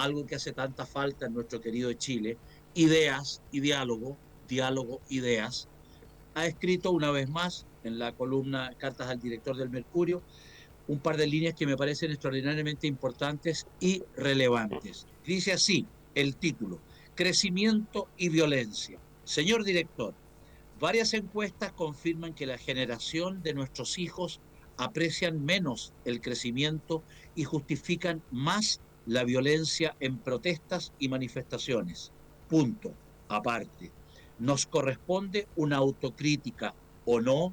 algo que hace tanta falta en nuestro querido Chile, ideas y diálogo, diálogo, ideas, ha escrito una vez más en la columna Cartas al director del Mercurio un par de líneas que me parecen extraordinariamente importantes y relevantes. Dice así el título, Crecimiento y violencia. Señor director, varias encuestas confirman que la generación de nuestros hijos aprecian menos el crecimiento y justifican más la violencia en protestas y manifestaciones. Punto. Aparte. Nos corresponde una autocrítica o no,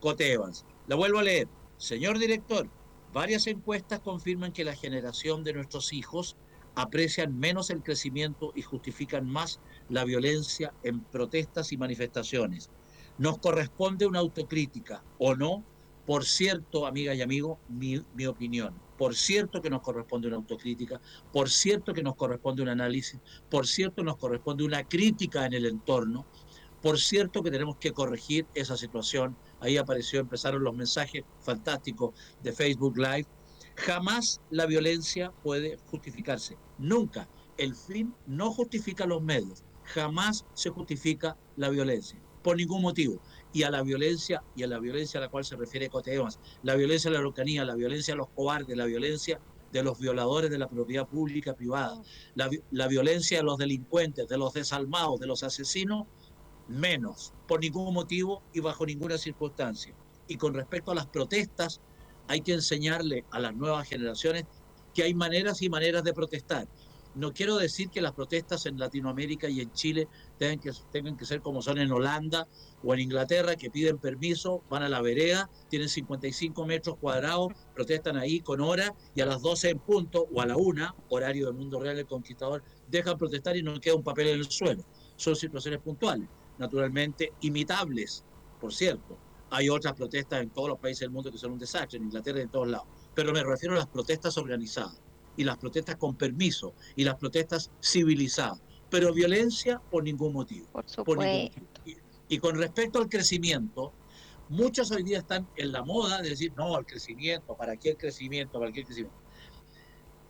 Cote. La vuelvo a leer. Señor director, varias encuestas confirman que la generación de nuestros hijos aprecian menos el crecimiento y justifican más la violencia en protestas y manifestaciones. Nos corresponde una autocrítica o no, por cierto, amiga y amigo, mi, mi opinión por cierto que nos corresponde una autocrítica, por cierto que nos corresponde un análisis, por cierto nos corresponde una crítica en el entorno, por cierto que tenemos que corregir esa situación. Ahí apareció, empezaron los mensajes fantásticos de Facebook Live. Jamás la violencia puede justificarse, nunca. El fin no justifica los medios, jamás se justifica la violencia, por ningún motivo y a la violencia y a la violencia a la cual se refiere Cotemas, la violencia de la Araucanía, la violencia de los cobardes, la violencia de los violadores de la propiedad pública privada, la, la violencia de los delincuentes, de los desalmados, de los asesinos, menos, por ningún motivo y bajo ninguna circunstancia. Y con respecto a las protestas, hay que enseñarle a las nuevas generaciones que hay maneras y maneras de protestar. No quiero decir que las protestas en Latinoamérica y en Chile tengan que, ser como son en Holanda o en Inglaterra, que piden permiso, van a la vereda, tienen 55 metros cuadrados, protestan ahí con hora y a las 12 en punto o a la 1, horario del mundo real del conquistador, dejan protestar y no queda un papel en el suelo. Son situaciones puntuales, naturalmente imitables, por cierto. Hay otras protestas en todos los países del mundo que son un desastre, en Inglaterra y en todos lados. Pero me refiero a las protestas organizadas y las protestas con permiso y las protestas civilizadas, pero violencia por ningún motivo. Por supuesto. Y con respecto al crecimiento, muchos hoy día están en la moda de decir, no, el crecimiento, ¿para qué el crecimiento? ¿Para qué el crecimiento?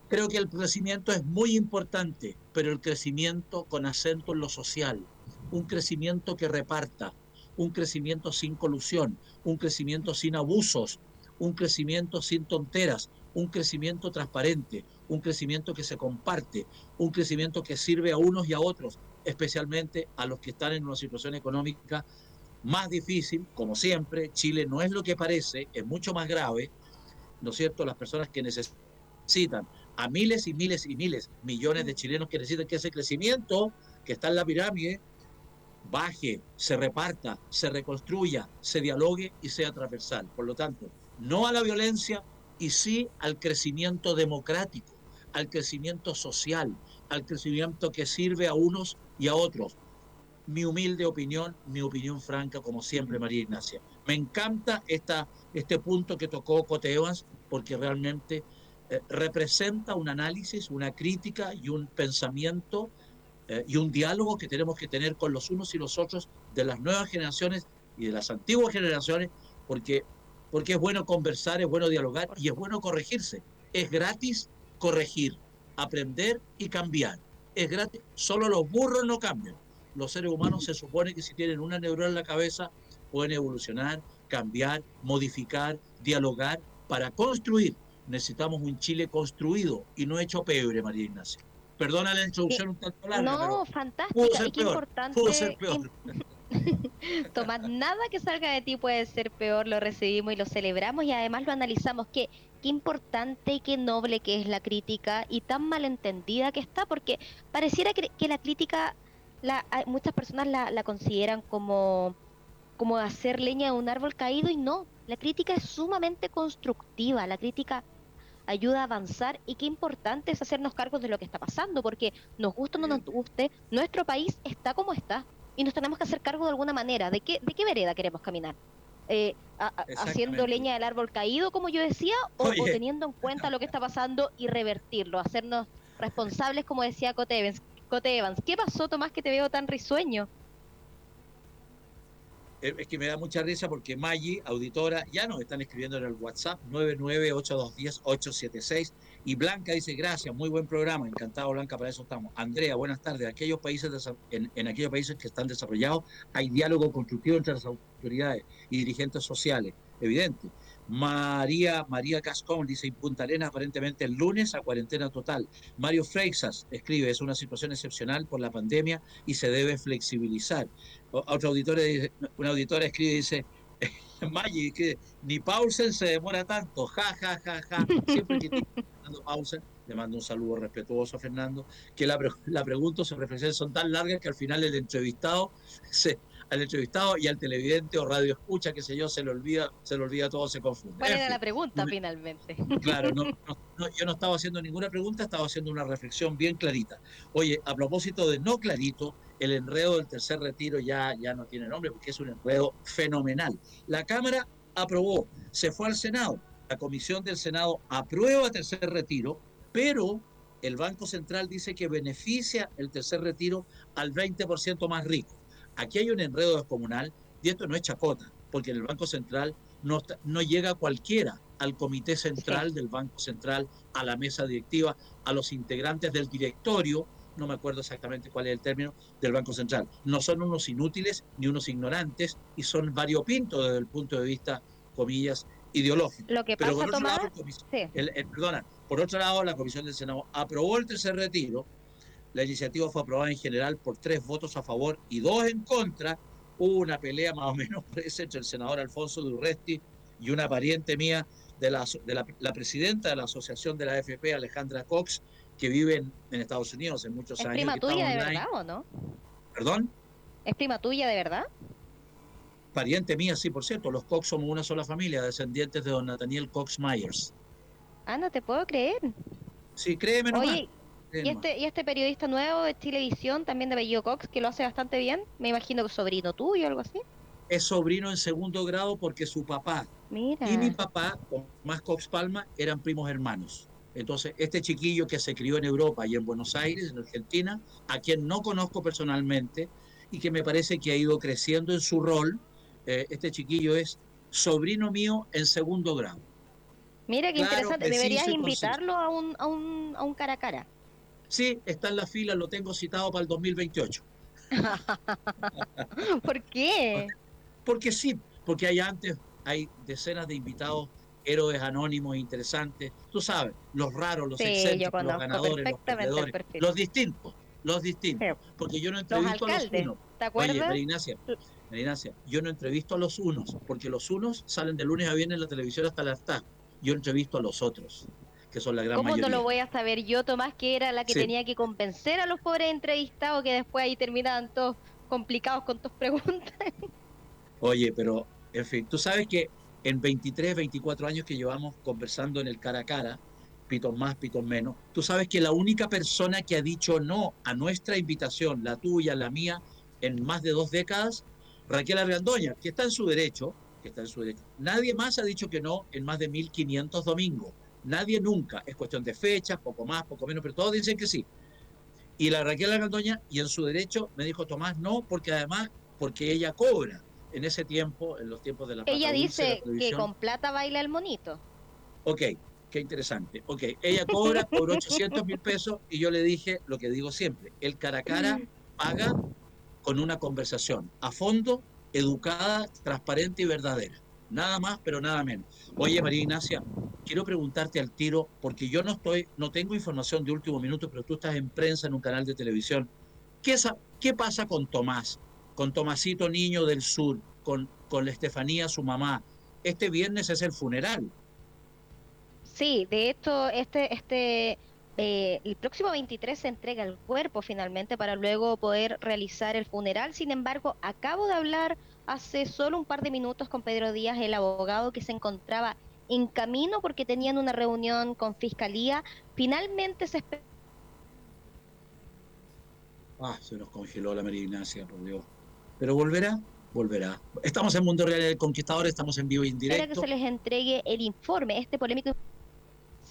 Creo que el crecimiento es muy importante, pero el crecimiento con acento en lo social, un crecimiento que reparta, un crecimiento sin colusión, un crecimiento sin abusos, un crecimiento sin tonteras, un crecimiento transparente, un crecimiento que se comparte, un crecimiento que sirve a unos y a otros, especialmente a los que están en una situación económica más difícil, como siempre, Chile no es lo que parece, es mucho más grave, ¿no es cierto? Las personas que necesitan a miles y miles y miles, millones de chilenos que necesitan que ese crecimiento que está en la pirámide baje, se reparta, se reconstruya, se dialogue y sea transversal. Por lo tanto, no a la violencia y sí al crecimiento democrático, al crecimiento social, al crecimiento que sirve a unos y a otros. Mi humilde opinión, mi opinión franca, como siempre, María Ignacia. Me encanta esta, este punto que tocó Cote Evans, porque realmente eh, representa un análisis, una crítica y un pensamiento eh, y un diálogo que tenemos que tener con los unos y los otros de las nuevas generaciones y de las antiguas generaciones, porque, porque es bueno conversar, es bueno dialogar y es bueno corregirse. Es gratis corregir, aprender y cambiar es gratis. Solo los burros no cambian. Los seres humanos se supone que si tienen una neurona en la cabeza pueden evolucionar, cambiar, modificar, dialogar para construir. Necesitamos un Chile construido y no hecho pebre, María Ignacia. Perdona la introducción un tanto larga. No, fantástico. Qué importante. Pudo ser peor. Tomás, nada que salga de ti puede ser peor, lo recibimos y lo celebramos y además lo analizamos. Qué, qué importante y qué noble que es la crítica y tan malentendida que está, porque pareciera que, la crítica, la, muchas personas la, consideran como, como hacer leña de un árbol caído y no. La crítica es sumamente constructiva, la crítica ayuda a avanzar y qué importante es hacernos cargo de lo que está pasando, porque nos guste o no nos guste, nuestro país está como está y nos tenemos que hacer cargo de alguna manera. ¿De qué, de qué vereda queremos caminar? Eh, haciendo leña del árbol caído, como yo decía, o, teniendo en cuenta lo que está pasando y revertirlo, hacernos responsables, como decía Cote Evans. Cote Evans, ¿qué pasó, Tomás, que te veo tan risueño? Eh, es que me da mucha risa porque Maggi, auditora, ya nos están escribiendo en el WhatsApp 998210876 y Blanca dice, gracias, muy buen programa, encantado Blanca, para eso estamos. Andrea, buenas tardes. Aquellos países en, en aquellos países que están desarrollados hay diálogo constructivo entre las autoridades y dirigentes sociales, evidente. María, María Cascón dice, en Punta Arenas aparentemente el lunes a cuarentena total. Mario Freixas escribe, es una situación excepcional por la pandemia y se debe flexibilizar. Otro auditor, una auditora escribe dice, Maggi, que ni Paulsen se demora tanto, ja, ja, ja, ja. Siempre que Fernando Paulsen, le mando un saludo respetuoso a Fernando, que la, la pregunta sus reflexiones son tan largas que al final el entrevistado se, al entrevistado y al televidente o radio escucha, qué sé yo, se le olvida, se le olvida todo, se confunde. ¿Cuál era la pregunta finalmente? Claro, no, yo no estaba haciendo ninguna pregunta, estaba haciendo una reflexión bien clarita. Oye, a propósito de no clarito, el enredo del tercer retiro ya, ya no tiene nombre porque es un enredo fenomenal. La Cámara aprobó, se fue al Senado, la Comisión del Senado aprueba tercer retiro, pero el Banco Central dice que beneficia el tercer retiro al 20% más rico. Aquí hay un enredo descomunal y esto no es chacota, porque en el Banco Central no, no llega cualquiera al Comité Central del Banco Central, a la mesa directiva, a los integrantes del directorio, no me acuerdo exactamente cuál es el término, del Banco Central. No son unos inútiles ni unos ignorantes y son variopintos desde el punto de vista, comillas, ideológico. Lo que pasa, por otro lado, perdona, por otro lado, la Comisión del Senado aprobó el tercer retiro la iniciativa fue aprobada en general por tres votos a favor y dos en contra. Hubo una pelea más o menos presa entre el senador Alfonso Durresti y una pariente mía de, la, de la, presidenta de la Asociación de la AFP, Alejandra Cox, que vive en, Estados Unidos en muchos años. ¿Es prima tuya de verdad o no? ¿Perdón? ¿Es prima tuya de verdad? Pariente mía, sí, por cierto. Los Cox somos una sola familia, descendientes de don Nathaniel Cox Myers. Ah, no te puedo creer. Sí, créeme nomás. Oye, y este, y este periodista nuevo de Chilevisión, también de Bello Cox, que lo hace bastante bien, me imagino que sobrino tuyo o algo así. Es sobrino en segundo grado porque su papá y mi papá, más Cox Palma, eran primos hermanos. Entonces, este chiquillo que se crió en Europa y en Buenos Aires, en Argentina, a quien no conozco personalmente y que me parece que ha ido creciendo en su rol, eh, este chiquillo es sobrino mío en segundo grado. Mira qué interesante, deberías invitarlo a un, a, un, a un cara a cara. Sí, está en la fila, lo tengo citado para el 2028. ¿Por qué? Porque sí, porque hay antes, hay decenas de invitados, héroes anónimos interesantes, tú sabes, los raros, los excéntricos, los ganadores, los perdedores, los distintos, los distintos. Porque yo no entrevisto a los unos. ¿Te acuerdas? Oye, Marinacia, yo no entrevisto a los unos, porque los unos salen de lunes a viernes en la televisión hasta la tarde. Yo entrevisto a los otros que son la gran ¿Cómo no lo voy a saber yo, Tomás, que era la que tenía que convencer a los pobres entrevistados que después ahí terminaban todos complicados con tus preguntas? Oye, pero, en fin, tú sabes que en 23, 24 años que llevamos conversando en el cara a cara, pitos más, pitos menos, tú sabes que la única persona que ha dicho no a nuestra invitación, la tuya, la mía, en más de dos décadas, Raquel Argandoña, que está en su derecho, que está en su derecho. Nadie más ha dicho que no en más de 1500 domingos. Nadie nunca. Es cuestión de fechas, poco más, poco menos, pero todos dicen que sí. Y la Raquel Argandoña, y en su derecho, me dijo Tomás, no, porque además, porque ella cobra. En ese tiempo, en los tiempos de la Ella dice que con plata baila el monito. Ok, qué interesante. Ok, ella cobra por 800 mil pesos y yo le dije lo que digo siempre, el cara a cara paga con una conversación a fondo, educada, transparente y verdadera. Nada más, pero nada menos. Oye, María Ignacia, quiero preguntarte al tiro, porque yo no estoy, no tengo información de último minuto, pero tú estás en prensa en un canal de televisión. ¿Qué, pasa con Tomás? Con Tomasito Niño del Sur, con, con Estefanía, su mamá. Este viernes es el funeral. Sí, de hecho, este, este, eh, el próximo 23 se entrega el cuerpo finalmente para luego poder realizar el funeral. Sin embargo, acabo de hablar hace solo un par de minutos con Pedro Díaz, el abogado que se encontraba en camino porque tenían una reunión con Fiscalía. Finalmente se Ah, se nos congeló la María Ignacia, por Dios. Pero volverá, volverá. Estamos en Mundo Real del Conquistador, estamos en vivo e indirecto. Espero que se les entregue el informe, este polémico.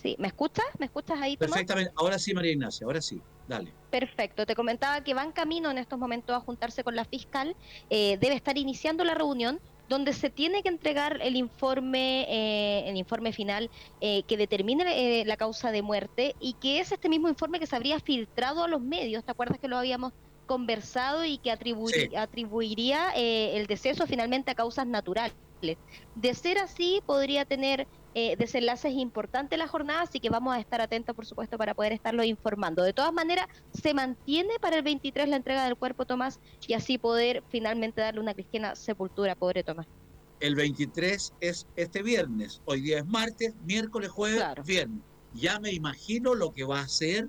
Sí, ¿me escuchas? ¿Me escuchas ahí? Perfectamente, ahora sí, María Ignacia, ahora sí, dale. Perfecto, te comentaba que van camino en estos momentos a juntarse con la fiscal, eh, debe estar iniciando la reunión donde se tiene que entregar el informe, eh, el informe final eh, que determine la causa de muerte y que es este mismo informe que se habría filtrado a los medios. ¿Te acuerdas que lo habíamos conversado y que atribuiría eh, el deceso finalmente a causas naturales. De ser así, podría tener eh, desenlaces importantes la jornada, así que vamos a estar atentos, por supuesto, para poder estarlo informando. De todas maneras, se mantiene para el 23 la entrega del cuerpo, Tomás, y así poder finalmente darle una cristiana sepultura, pobre Tomás. El 23 es este viernes, hoy día es martes, miércoles, jueves, viernes. Ya me imagino lo que va a ser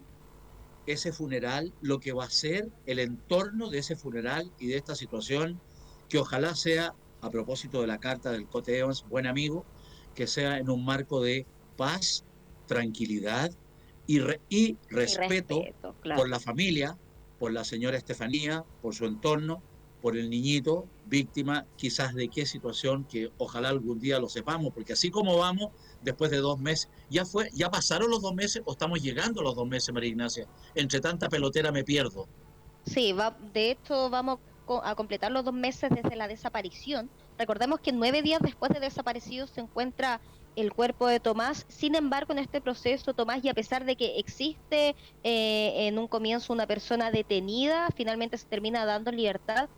ese funeral, lo que va a ser el entorno de ese funeral y de esta situación, que ojalá sea, a propósito de la carta del Cote Evans, buen amigo, que sea en un marco de paz, tranquilidad y, y respeto, por la familia, por la señora Estefanía, por su entorno, por el niñito, víctima quizás de qué situación que ojalá algún día lo sepamos, porque así como vamos, después de dos meses, ya fue, ya pasaron los dos meses o estamos llegando a los dos meses, María Ignacia. Entre tanta pelotera me pierdo. Sí, va, de hecho vamos a completar los dos meses desde la desaparición. Recordemos que nueve días después de desaparecido se encuentra el cuerpo de Tomás. Sin embargo, en este proceso, Tomás, y a pesar de que existe eh, en un comienzo una persona detenida, finalmente se termina dando libertad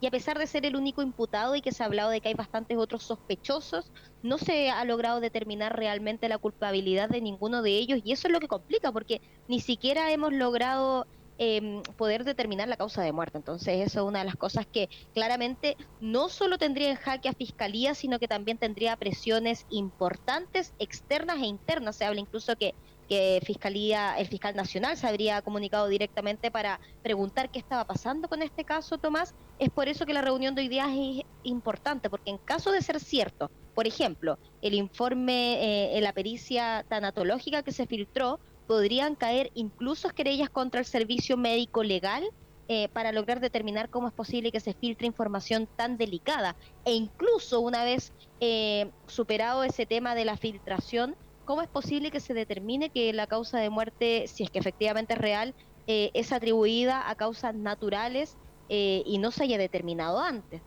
y a pesar de ser el único imputado y que se ha hablado de que hay bastantes otros sospechosos, no se ha logrado determinar realmente la culpabilidad de ninguno de ellos y eso es lo que complica porque ni siquiera hemos logrado em, poder determinar la causa de muerte. Entonces, eso es una de las cosas que claramente no solo tendría en jaque a Fiscalía, sino que también tendría presiones importantes externas e internas. Se habla incluso que que Fiscalía, el fiscal nacional se habría comunicado directamente para preguntar qué estaba pasando con este caso, Tomás. Es por eso que la reunión de hoy día es importante, porque en caso de ser cierto, por ejemplo, el informe eh, la pericia tanatológica que se filtró, podrían caer incluso querellas contra el servicio médico legal eh, para lograr determinar cómo es posible que se filtre información tan delicada. E incluso una vez eh, superado ese tema de la filtración, ¿cómo es posible que se determine que la causa de muerte, si es que efectivamente es real, eh, es atribuida a causas naturales eh, y no se haya determinado antes?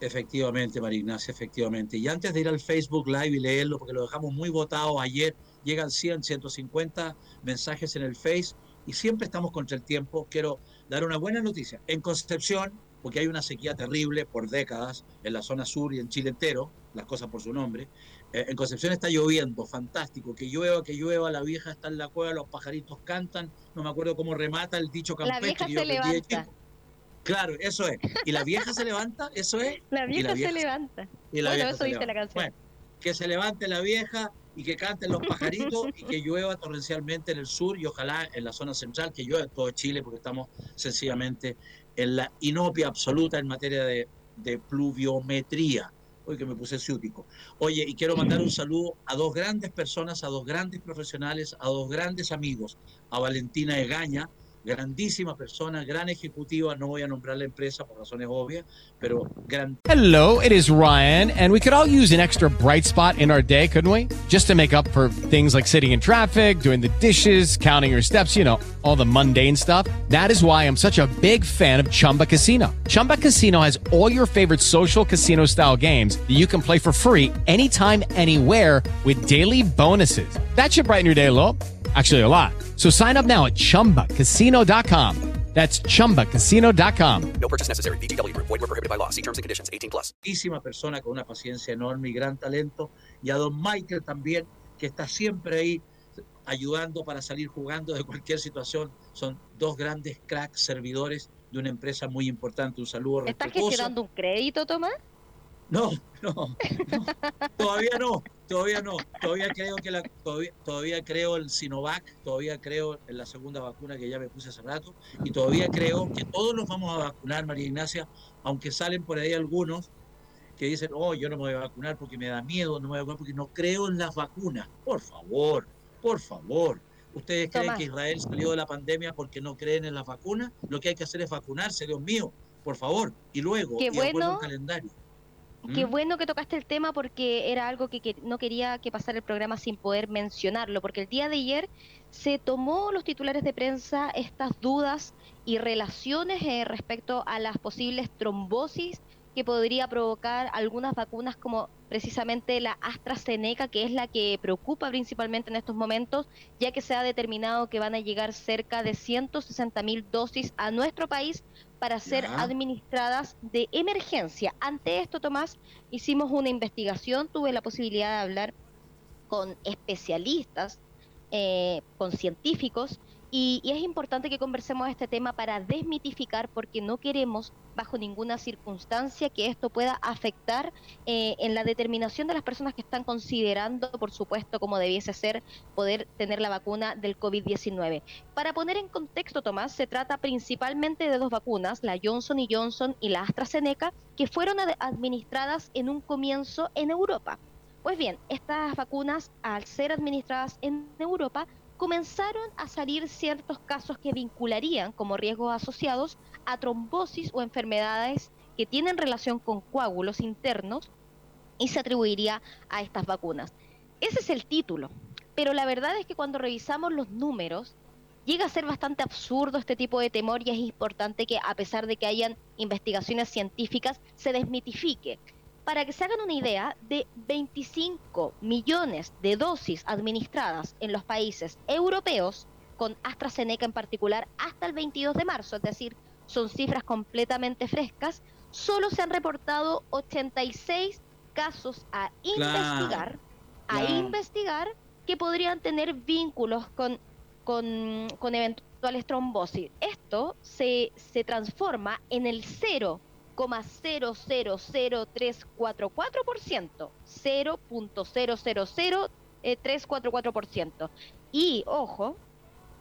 Efectivamente, María Ignacia, efectivamente. Y antes de ir al Facebook Live y leerlo, porque lo dejamos muy votado ayer, llegan 100, 150 mensajes en el Face y siempre estamos contra el tiempo. Quiero dar una buena noticia. En Concepción, porque hay una sequía terrible por décadas en la zona sur y en Chile entero, las cosas por su nombre, eh, en Concepción está lloviendo, fantástico, que llueva, que llueva, la vieja está en la cueva, los pajaritos cantan, no me acuerdo cómo remata el dicho campestre. La vieja se levanta. Claro, eso es. ¿Y la vieja se levanta? Eso es. La vieja, se levanta. Y la bueno, eso dice la canción. Bueno, que se levante la vieja y que canten los pajaritos y que llueva torrencialmente en el sur y ojalá en la zona central, que llueva todo Chile porque estamos sencillamente en la inopia absoluta en materia de, de pluviometría. Hoy que me puse ciútico. Oye, y quiero mandar un saludo a dos grandes personas, a dos grandes profesionales, a dos grandes amigos, a Valentina Egaña, grandísima persona, gran ejecutiva, no voy a nombrar la empresa por razones obvias, pero gran... Hello, it is Ryan, and we could all use an extra bright spot in our day, couldn't we? Just to make up for things like sitting in traffic, doing the dishes, counting your steps, you know, all the mundane stuff. That is why I'm such a big fan of Chumba Casino. Chumba Casino has all your favorite social casino style games that you can play for free anytime, anywhere with daily bonuses. That should brighten your day a little. Actually, a lot. So sign up now at chumbacasino.com. That's chumbacasino.com. No purchase necessary. BGW. Void were prohibited by law. See terms and conditions 18 plus. persona con una paciencia enorme y gran talento. Y a don Michael también, que está siempre ahí ayudando para salir jugando de cualquier situación. Son dos grandes cracks servidores de una empresa muy importante. Un saludo ¿Estás gestionando un crédito, Tomás? No, no, no, todavía no, todavía no. Todavía creo que la, todavía, todavía creo el Sinovac, todavía creo en la segunda vacuna que ya me puse hace rato y todavía creo que todos nos vamos a vacunar, María Ignacia, aunque salen por ahí algunos que dicen, oh, yo no me voy a vacunar porque me da miedo, no me voy a vacunar porque no creo en las vacunas. Por favor, por favor. ¿Ustedes creen que Israel salió de la pandemia porque no creen en las vacunas? Lo que hay que hacer es vacunarse, Dios mío, por favor. Y luego, Qué y bueno. calendario. Qué ¿Mm? bueno que tocaste el tema porque era algo que, que, no quería que pasara el programa sin poder mencionarlo, porque el día de ayer se tomó los titulares de prensa estas dudas y relaciones eh, respecto a las posibles trombosis que podría provocar algunas vacunas como precisamente la AstraZeneca, que es la que preocupa principalmente en estos momentos, ya que se ha determinado que van a llegar cerca de 160 mil dosis a nuestro país para ser Ya. administradas de emergencia. Ante esto, Tomás, hicimos una investigación, tuve la posibilidad de hablar con especialistas, eh, con científicos, y, y es importante que conversemos este tema para desmitificar, porque no queremos, bajo ninguna circunstancia, que esto pueda afectar eh, en la determinación de las personas que están considerando, por supuesto, como debiese ser, poder tener la vacuna del COVID-19. Para poner en contexto, Tomás, se trata principalmente de dos vacunas, la Johnson y Johnson y la AstraZeneca, que fueron ad- administradas en un comienzo en Europa. Pues bien, estas vacunas, al ser administradas en Europa, comenzaron a salir ciertos casos que vincularían como riesgos asociados a trombosis o enfermedades que tienen relación con coágulos internos y se atribuiría a estas vacunas. Ese es el título, pero la verdad es que cuando revisamos los números, llega a ser bastante absurdo este tipo de temor y es importante que a pesar de que hayan investigaciones científicas, se desmitifique. Para que se hagan una idea, de 25 millones de dosis administradas en los países europeos, con AstraZeneca en particular, hasta el 22 de marzo, es decir, son cifras completamente frescas, solo se han reportado 86 casos a investigar, a investigar que podrían tener vínculos con, con, con eventuales trombosis. Esto se, se transforma en el 0,000344%, 0.0000344%. Y ojo,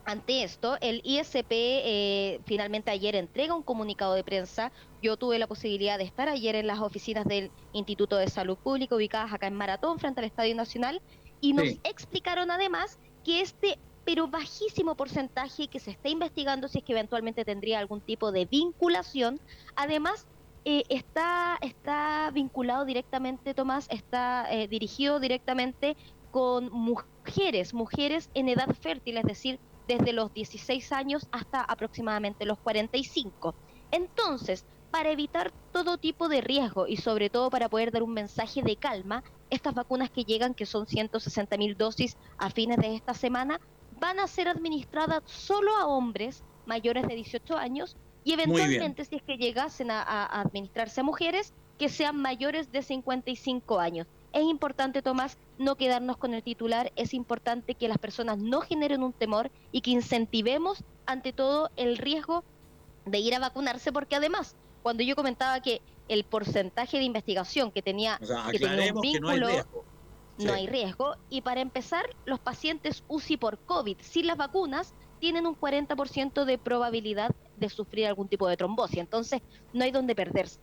ante esto, el ISP eh, finalmente ayer entrega un comunicado de prensa. Yo tuve la posibilidad de estar ayer en las oficinas del Instituto de Salud Pública ubicadas acá en Maratón frente al Estadio Nacional y nos Sí. explicaron además que este pero bajísimo porcentaje que se está investigando si es que eventualmente tendría algún tipo de vinculación, además eh, está, está vinculado directamente, Tomás, está eh, dirigido directamente con mujeres, mujeres en edad fértil, es decir, desde los 16 años hasta aproximadamente los 45. Entonces, para evitar todo tipo de riesgo y sobre todo para poder dar un mensaje de calma, estas vacunas que llegan, que son 160 mil dosis a fines de esta semana, van a ser administradas solo a hombres mayores de 18 años y eventualmente si es que llegasen a, administrarse a mujeres que sean mayores de 55 años. Es importante, Tomás, no quedarnos con el titular, es importante que las personas no generen un temor y que incentivemos ante todo el riesgo de ir a vacunarse, porque además, cuando yo comentaba que el porcentaje de investigación que tenía, O sea, que tenía un aclaremos que no hay vínculo, no hay riesgo. Y para empezar, los pacientes UCI por COVID sin las vacunas tienen un 40% de probabilidad de sufrir algún tipo de trombosis. Entonces, no hay donde perderse.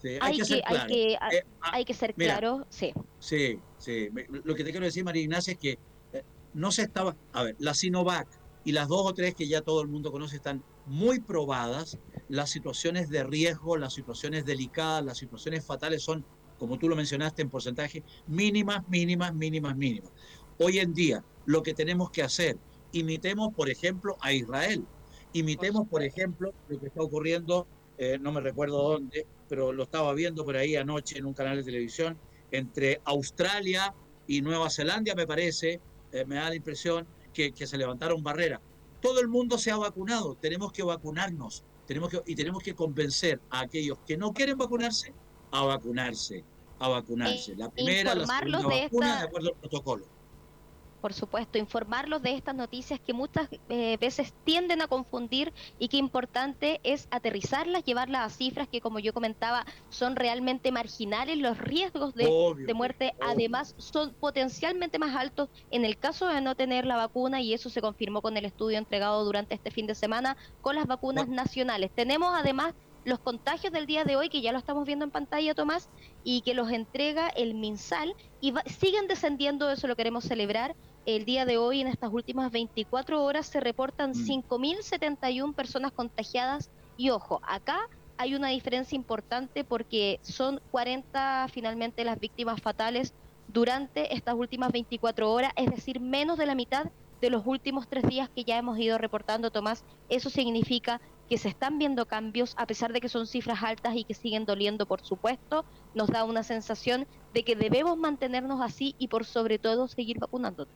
Sí, hay, que, ser hay, claro. que, Eh, hay que ser mira, claro, sí. Sí, sí. Lo que te quiero decir, María Ignacia, es que eh, no se estaba. A ver, la Sinovac y las dos o tres que ya todo el mundo conoce están muy probadas. Las situaciones de riesgo, las situaciones delicadas, las situaciones fatales son, como tú lo mencionaste, en porcentaje mínimas, mínimas, mínimas, mínimas. Hoy en día, lo que tenemos que hacer, imitemos, por ejemplo, a Israel. Imitemos, por ejemplo, lo que está ocurriendo, eh, no me recuerdo dónde, pero lo estaba viendo por ahí anoche en un canal de televisión, entre Australia y Nueva Zelanda, me parece, eh, me da la impresión que, que se levantaron barreras. Todo el mundo se ha vacunado, tenemos que vacunarnos tenemos que, y tenemos que convencer a aquellos que no quieren vacunarse a vacunarse, a vacunarse. La primera, la informarlos segunda de vacuna esta- de acuerdo al protocolo. Por supuesto, informarlos de estas noticias que muchas eh, veces tienden a confundir y que importante es aterrizarlas, llevarlas a cifras que, como yo comentaba, son realmente marginales. Los riesgos de, Obvio, de muerte, obvio. además, son potencialmente más altos en el caso de no tener la vacuna y eso se confirmó con el estudio entregado durante este fin de semana con las vacunas Bueno. nacionales. Tenemos además los contagios del día de hoy, que ya lo estamos viendo en pantalla, Tomás, y que los entrega el MinSal, y siguen descendiendo, eso lo queremos celebrar. El día de hoy, en estas últimas 24 horas, se reportan 5.071 mm. personas contagiadas, y ojo, acá hay una diferencia importante porque son 40 finalmente las víctimas fatales durante estas últimas 24 horas, es decir, menos de la mitad de los últimos tres días que ya hemos ido reportando, Tomás. Eso significa que se están viendo cambios, a pesar de que son cifras altas y que siguen doliendo, por supuesto, nos da una sensación de que debemos mantenernos así y por sobre todo seguir vacunando.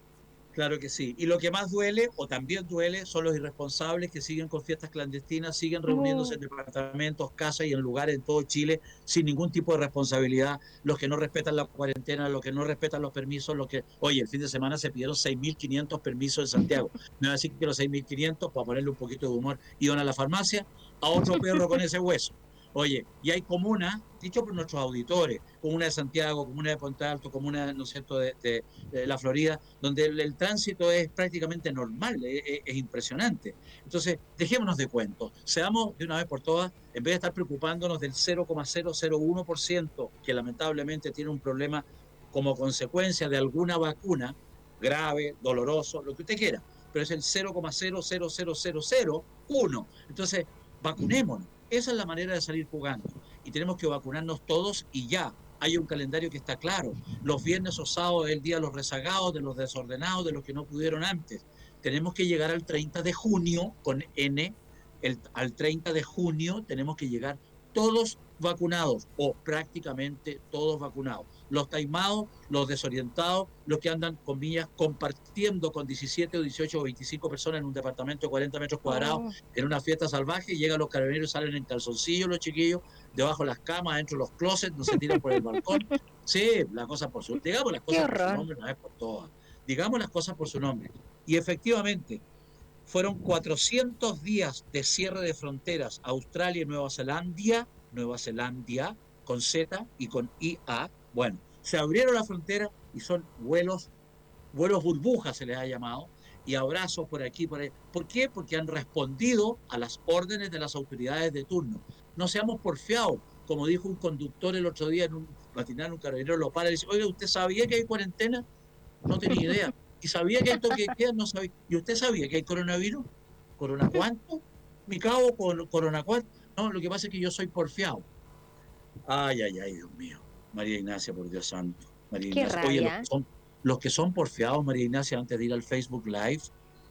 Claro que sí. Y lo que más duele, o también duele, son los irresponsables que siguen con fiestas clandestinas, siguen reuniéndose en departamentos, casas y en lugares en todo Chile sin ningún tipo de responsabilidad. Los que no respetan la cuarentena, los que no respetan los permisos, los que, oye, el fin de semana se pidieron 6.500 permisos en Santiago. Me va a decir que los 6.500, para ponerle un poquito de humor, iban a la farmacia a otro perro con ese hueso. Oye, y hay comunas, dicho por nuestros auditores, comuna de Santiago, comuna de Puente Alto, comuna, ¿no es cierto?, de, la Florida, donde el, tránsito es prácticamente normal, es, impresionante. Entonces, dejémonos de cuentos, seamos de una vez por todas, en vez de estar preocupándonos del 0,001%, que lamentablemente tiene un problema como consecuencia de alguna vacuna, grave, doloroso, lo que usted quiera, pero es el 0,00001. Entonces, vacunémonos esa es la manera de salir jugando. Y tenemos que vacunarnos todos y ya. Hay un calendario que está claro. Los viernes o sábados es el día de los rezagados, de los desordenados, de los que no pudieron antes. Tenemos que llegar al 30 de junio con N. El, al 30 de junio tenemos que llegar todos vacunados o prácticamente todos vacunados los taimados, los desorientados, los que andan, comillas, compartiendo con 17 o 18 o 25 personas en un departamento de 40 metros cuadrados oh. en una fiesta salvaje, llegan los carabineros, salen en calzoncillos los chiquillos, debajo de las camas, dentro de los closets, no se tiran por el balcón. Sí, la cosa por su digamos las cosas por su nombre, no es por todas. Digamos las cosas por su nombre. Y efectivamente, fueron 400 días de cierre de fronteras Australia y Nueva Zelanda, Nueva Zelanda, con Z y con IA, bueno, se abrieron las fronteras y son vuelos, vuelos burbujas se les ha llamado, y abrazos por aquí, por ahí. ¿Por qué? Porque han respondido a las órdenes de las autoridades de turno. No seamos porfiados, como dijo un conductor el otro día en un matinal, un carabinero lo para y dice, oiga, ¿usted sabía que hay cuarentena? No tenía idea. ¿Y sabía que hay toque de queda? No sabía. ¿Y usted sabía que hay coronavirus? ¿Corona cuánto? ¿Mi cabo corona cuánto? No, lo que pasa es que yo soy porfiado. Ay, ay, ay, Dios mío. María Ignacia, por Dios santo. María Ignacia. Oye, los que, son, porfiados, María Ignacia, antes de ir al Facebook Live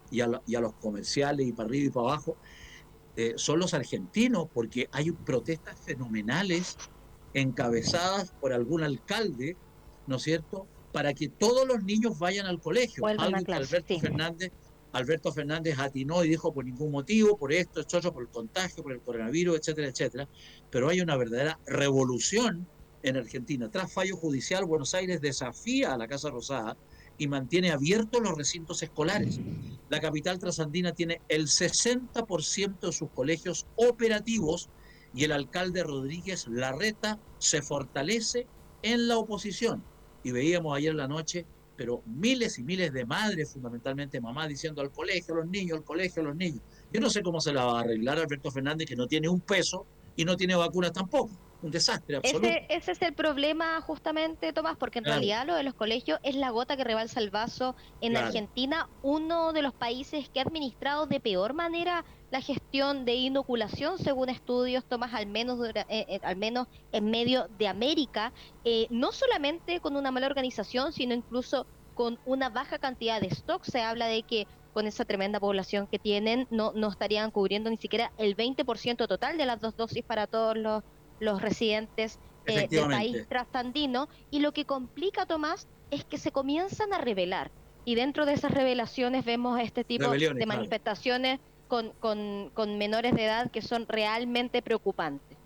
y a, los comerciales y para arriba y para abajo, eh, son los argentinos, porque hay protestas fenomenales encabezadas por algún alcalde, ¿no es cierto?, para que todos los niños vayan al colegio. Algo que Alberto Fernández Alberto Fernández atinó y dijo por ningún motivo, por esto, esto, por el contagio, por el coronavirus, etcétera, etcétera. Pero hay una verdadera revolución en Argentina. Tras fallo judicial, Buenos Aires desafía a la Casa Rosada y mantiene abiertos los recintos escolares. La capital trasandina tiene el 60% de sus colegios operativos y el alcalde Rodríguez Larreta se fortalece en la oposición. Y veíamos ayer en la noche, pero miles y miles de madres, fundamentalmente mamás, diciendo al colegio, a los niños, al colegio, a los niños. Yo no sé cómo se la va a arreglar Alberto Fernández, que no tiene un peso y no tiene vacunas tampoco un desastre absoluto. Ese, es el problema justamente, Tomás, porque en realidad lo de los colegios es la gota que rebalsa el vaso. En Argentina, uno de los países que ha administrado de peor manera la gestión de inoculación, según estudios, Tomás, al menos, eh, eh, al menos en medio de América, eh, no solamente con una mala organización, sino incluso con una baja cantidad de stock. Se habla de que con esa tremenda población que tienen, no, no estarían cubriendo ni siquiera el 20% total de las dos dosis para todos los los residentes eh, del país trasandino y lo que complica, Tomás, es que se comienzan a revelar y dentro de esas revelaciones vemos este tipo de manifestaciones con, con, con menores de edad que son realmente preocupantes.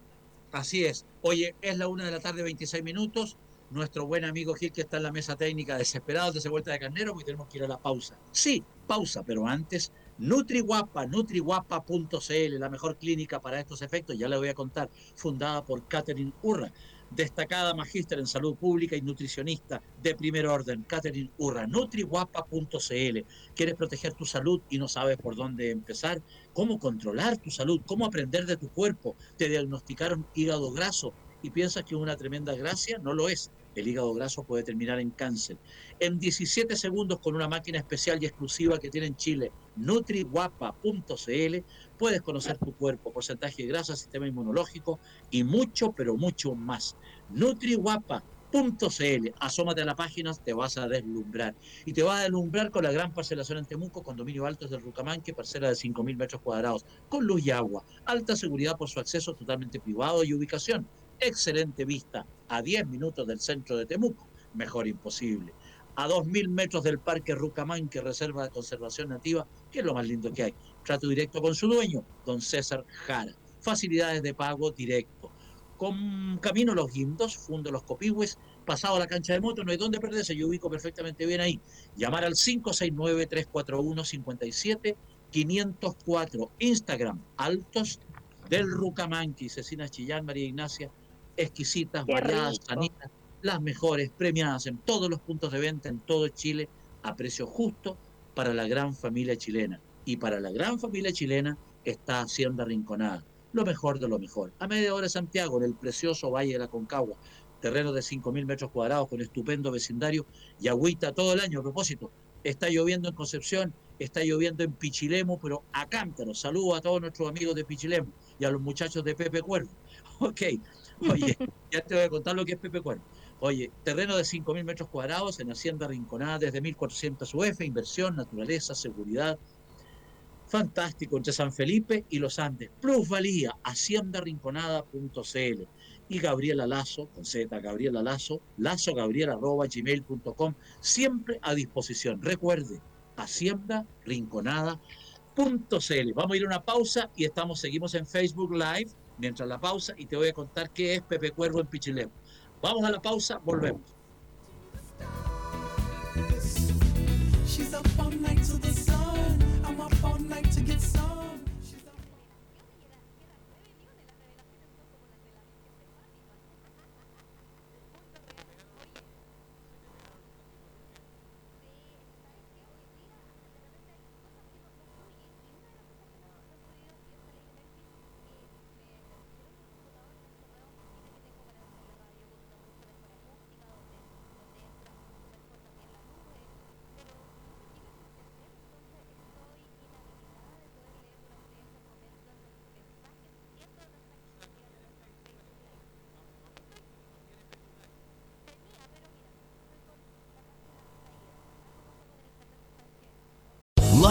Así es. Oye, es la una de la tarde, 26 minutos. Nuestro buen amigo Gil, que está en la mesa técnica, desesperado de vuelta de carnero, porque tenemos que ir a la pausa. Sí, pausa, pero antes NutriGuapa, nutriguapa.cl, la mejor clínica para estos efectos, ya le voy a contar, fundada por Catherine Urra. destacada magíster en salud pública y nutricionista de primer orden, Catherine Urra, nutriguapa.cl. ¿Quieres proteger tu salud y no sabes por dónde empezar? ¿Cómo controlar tu salud? ¿Cómo aprender de tu cuerpo? ¿Te diagnosticaron hígado graso y piensas que es una tremenda gracia? No lo es. El hígado graso puede terminar en cáncer. En 17 segundos con una máquina especial y exclusiva que tiene en Chile, nutriguapa.cl, puedes conocer tu cuerpo, porcentaje de grasa, sistema inmunológico y mucho, pero mucho más. NutriGuapa.cl. Asómate a la página, te vas a deslumbrar. Y te vas a deslumbrar con la gran parcelación en Temuco, condominio altos del Rucamanque, parcela de 5.000 metros cuadrados, con luz y agua, alta seguridad por su acceso totalmente privado y ubicación excelente vista a 10 minutos del centro de Temuco, mejor imposible. A 2.000 metros del Parque Rucamán, que reserva de conservación nativa, que es lo más lindo que hay. Trato directo con su dueño, don César Jara. Facilidades de pago directo. Con Camino Los Guindos, Fundo Los Copihue, pasado a la cancha de moto, no hay dónde perderse, yo ubico perfectamente bien ahí. Llamar al 569-341-57-504. Instagram, Altos del Rucamanqui, Cecina Chillán, María Ignacia exquisitas, variadas, sanitas, las mejores, premiadas en todos los puntos de venta en todo Chile a precio justo para la gran familia chilena. Y para la gran familia chilena está Hacienda Rinconada, lo mejor de lo mejor. A media hora de Santiago, en el precioso Valle de la Concagua, terreno de 5.000 metros cuadrados con estupendo vecindario y agüita todo el año. A propósito, está lloviendo en Concepción, está lloviendo en Pichilemu, pero a cántaros. Saludo a todos nuestros amigos de Pichilemu y a los muchachos de Pepe Cuervo. Ok, Oye, ya te voy a contar lo que es Pepe Cuervo. Oye, terreno de 5.000 metros cuadrados en Hacienda Rinconada desde 1.400 UF, inversión, naturaleza, seguridad. Fantástico, entre San Felipe y los Andes. Plusvalía, haciendarinconada.cl. Y Gabriela Lazo, con Z, Gabriela Lazo, lazogabriela.gmail.com, siempre a disposición. Recuerde, Vamos a ir a una pausa y estamos, seguimos en Facebook Live mientras la pausa y te voy a contar qué es Pepe Cuervo en Pichilemu. Vamos a la pausa, volvemos.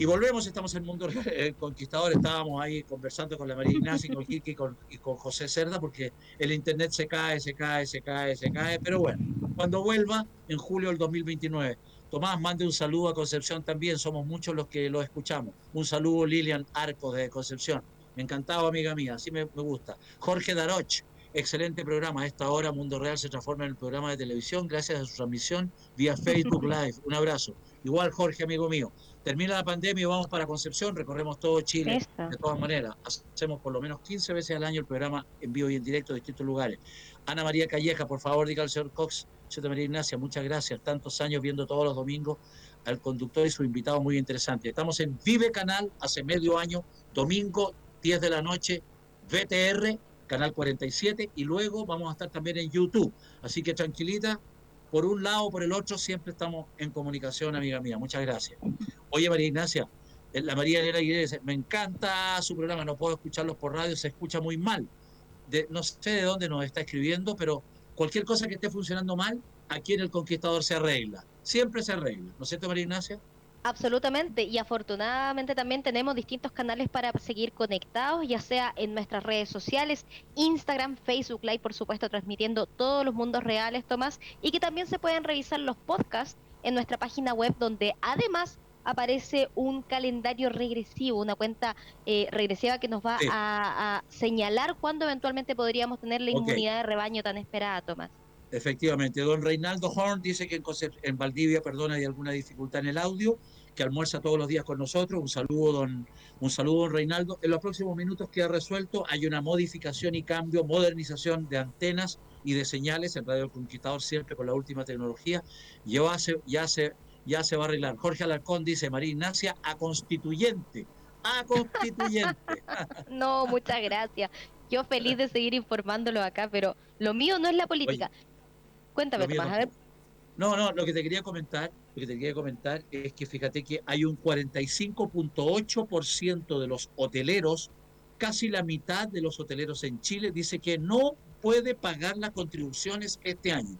Y volvemos, estamos en mundo el conquistador, estábamos ahí conversando con la María Ignacia, con Kiki y con, José Cerda, porque el internet se cae, se cae, se cae, se cae, pero bueno, cuando vuelva en julio del 2029. Tomás, mande un saludo a Concepción también, somos muchos los que lo escuchamos. Un saludo Lilian Arcos de Concepción. Encantado, amiga mía, así me, gusta. Jorge Daroch, excelente programa. Esta hora Mundo Real se transforma en el programa de televisión gracias a su transmisión vía Facebook Live. Un abrazo. Igual Jorge, amigo mío. Termina la pandemia y vamos para Concepción, recorremos todo Chile. De todas maneras, hacemos por lo menos 15 veces al año el programa en vivo y en directo de distintos lugares. Ana María Calleja, por favor, diga al señor Cox, señor María Ignacia, muchas gracias. Tantos años viendo todos los domingos al conductor y su invitado muy interesante. Estamos en Vive Canal hace medio año, domingo, 10 de la noche, VTR, Canal 47, y luego vamos a estar también en YouTube. Así que tranquilita, por un lado o por el otro, siempre estamos en comunicación, amiga mía. Muchas gracias. Oye, María Ignacia, eh, la María Elena Aguilera me encanta su programa, no puedo escucharlos por radio, se escucha muy mal. De, no sé de dónde nos está escribiendo, pero cualquier cosa que esté funcionando mal, aquí en El Conquistador se arregla. Siempre se arregla. ¿No es cierto, María Ignacia? Absolutamente, y afortunadamente también tenemos distintos canales para seguir conectados, ya sea en nuestras redes sociales, Instagram, Facebook Live, por supuesto, transmitiendo todos los mundos reales, Tomás, y que también se pueden revisar los podcasts en nuestra página web, donde además aparece un calendario regresivo, una cuenta eh, regresiva que nos va a, señalar cuándo eventualmente podríamos tener la inmunidad de rebaño tan esperada, Tomás. Efectivamente, don Reinaldo Horn dice que en, en Valdivia, perdona, hay alguna dificultad en el audio, que almuerza todos los días con nosotros. Un saludo, don, un saludo, don Reinaldo. En los próximos minutos queda resuelto. Hay una modificación y cambio, modernización de antenas y de señales en Radio Conquistador, siempre con la última tecnología. Ya se, ya se, ya se va a arreglar. Jorge Alarcón dice, María Ignacia, a constituyente. A constituyente. no, muchas gracias. Yo feliz de seguir informándolo acá, pero lo mío no es la política. Cuéntame, Tomás, a ver. No, no, lo que te quería comentar, lo que te quería comentar es que fíjate que hay un 45.8% de los hoteleros, casi la mitad de los hoteleros en Chile dice que no puede pagar las contribuciones este año.